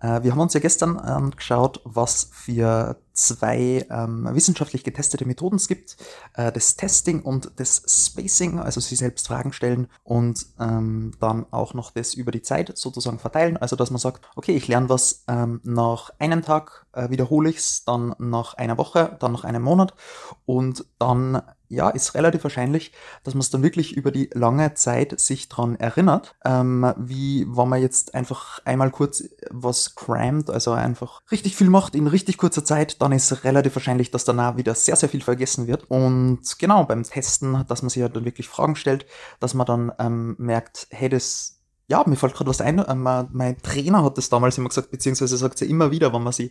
Äh, wir haben uns ja gestern angeschaut, was für zwei ähm, wissenschaftlich getestete Methoden es gibt, äh, das Testing und das Spacing, also sie selbst Fragen stellen und ähm, dann auch noch das über die Zeit sozusagen verteilen, also dass man sagt, okay, ich lerne was ähm, nach einem Tag, äh, wiederhole ich es, dann nach einer Woche, dann nach einem Monat und dann ja, ist relativ wahrscheinlich, dass man es dann wirklich über die lange Zeit sich dran erinnert, ähm, wie wenn man jetzt einfach einmal kurz was crammt, also einfach richtig viel macht in richtig kurzer Zeit, dann ist relativ wahrscheinlich, dass danach wieder sehr, sehr viel vergessen wird. Und genau, beim Testen, dass man sich halt dann wirklich Fragen stellt, dass man dann ähm, merkt, hey, das ja, mir fällt gerade was ein. Ähm, mein Trainer hat das damals immer gesagt, beziehungsweise sagt sie immer wieder, wenn man sie,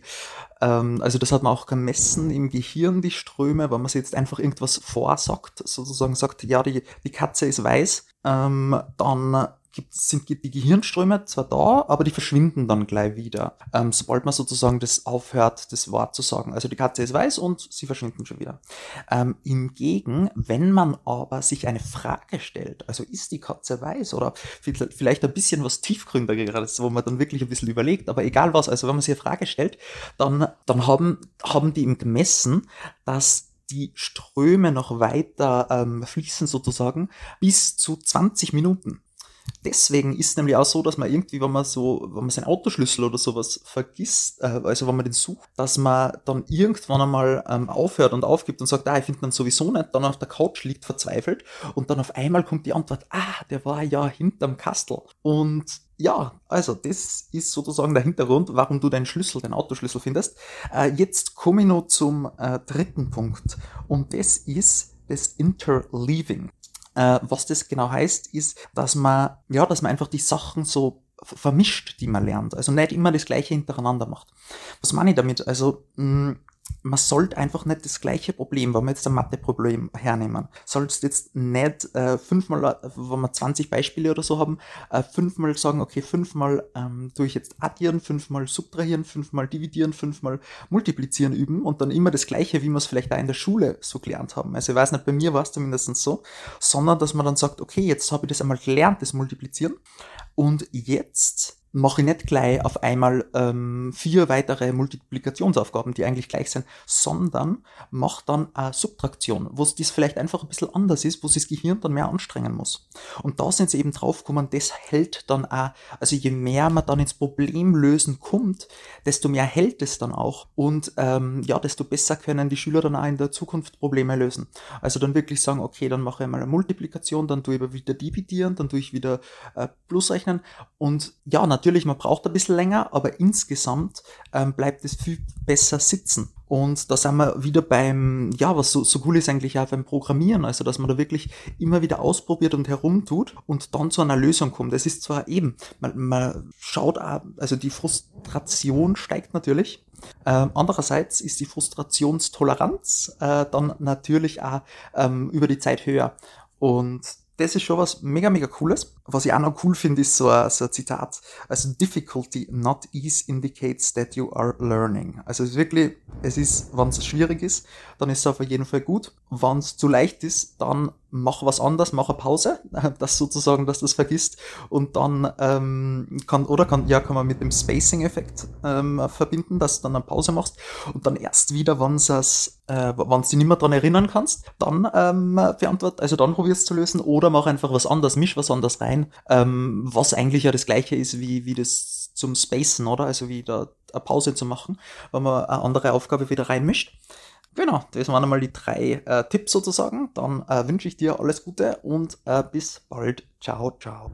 ähm, also das hat man auch gemessen im Gehirn, die Ströme, wenn man sie jetzt einfach irgendwas vorsagt, sozusagen sagt, ja, die, die Katze ist weiß, ähm, dann gibt, sind die Gehirnströme zwar da, aber die verschwinden dann gleich wieder, ähm, sobald man sozusagen das aufhört, das Wort zu sagen. Also die Katze ist weiß und sie verschwinden schon wieder. Ähm, Hingegen, wenn man aber sich eine Frage stellt, also ist die Katze weiß oder vielleicht ein bisschen was tiefgründigeres, wo man dann wirklich ein bisschen überlegt, aber egal was, also wenn man sich eine Frage stellt, dann, dann haben, haben die ihm gemessen, dass die Ströme noch weiter ähm, fließen sozusagen bis zu 20 Minuten deswegen ist nämlich auch so, dass man irgendwie, wenn man so, wenn man seinen Autoschlüssel oder sowas vergisst, äh, also wenn man den sucht, dass man dann irgendwann einmal ähm, aufhört und aufgibt und sagt, ah, ich finde dann sowieso nicht, dann auf der Couch liegt verzweifelt und dann auf einmal kommt die Antwort, ah, der war ja hinterm Kastel. Und ja, also das ist sozusagen der Hintergrund, warum du deinen Schlüssel, deinen Autoschlüssel findest. Äh, jetzt komme ich noch zum äh, dritten Punkt und das ist das Interleaving. Äh, was das genau heißt, ist, dass man, ja, dass man einfach die Sachen so vermischt, die man lernt. Also nicht immer das Gleiche hintereinander macht. Was meine ich damit? Also, mh, mm, man sollte einfach nicht das gleiche Problem, wenn wir jetzt ein Mathe-Problem hernehmen, sollst jetzt nicht äh, fünfmal, äh, wenn wir 20 Beispiele oder so haben, äh, fünfmal sagen, okay, fünfmal ähm, tue ich jetzt addieren, fünfmal subtrahieren, fünfmal dividieren, fünfmal multiplizieren üben und dann immer das gleiche, wie wir es vielleicht da in der Schule so gelernt haben. Also ich weiß nicht, bei mir war es zumindest so, sondern dass man dann sagt, okay, jetzt habe ich das einmal gelernt, das Multiplizieren und jetzt mache ich nicht gleich auf einmal ähm, vier weitere Multiplikationsaufgaben, die eigentlich gleich sind, sondern mache dann eine Subtraktion, wo es das vielleicht einfach ein bisschen anders ist, wo sich das Gehirn dann mehr anstrengen muss. Und da sind sie eben draufgekommen, das hält dann auch, also je mehr man dann ins Problemlösen kommt, desto mehr hält es dann auch. Und ähm, ja, desto besser können die Schüler dann auch in der Zukunft Probleme lösen. Also dann wirklich sagen, okay, dann mache ich mal eine Multiplikation, dann tue ich wieder dividieren, dann tue ich wieder äh, Plus. Und ja, natürlich natürlich, man braucht ein bisschen länger, aber insgesamt ähm, bleibt es viel besser sitzen. Und da sind wir wieder beim, ja, was so, so cool ist eigentlich auch beim Programmieren, also dass man da wirklich immer wieder ausprobiert und herumtut und dann zu einer Lösung kommt. Es ist zwar eben, man, man schaut auch, also die Frustration steigt natürlich. Ähm, andererseits ist die Frustrationstoleranz äh, dann natürlich auch ähm, über die Zeit höher. Und das ist schon was mega, mega cooles. Was ich auch noch cool finde, ist so ein, so ein Zitat. Also, difficulty, not ease indicates that you are learning. Also, es ist wirklich, es ist, wenn es schwierig ist, dann ist es auf jeden Fall gut. Wenn es zu leicht ist, dann mach was anderes, mach eine Pause, das sozusagen, dass du das vergisst und dann ähm, kann oder kann ja kann man mit dem Spacing-Effekt ähm, verbinden, dass du dann eine Pause machst und dann erst wieder, wenn es äh, wenn du dich nicht mehr dran erinnern kannst, dann ähm, beantwort, also dann probierst zu lösen oder mach einfach was anderes, misch was anderes rein, ähm, was eigentlich ja das gleiche ist wie wie das zum Spacen, oder? Also wie da eine Pause zu machen, wenn man eine andere Aufgabe wieder reinmischt. Genau, das waren einmal die drei äh, Tipps sozusagen. Dann äh, wünsche ich dir alles Gute und äh, bis bald. Ciao, ciao.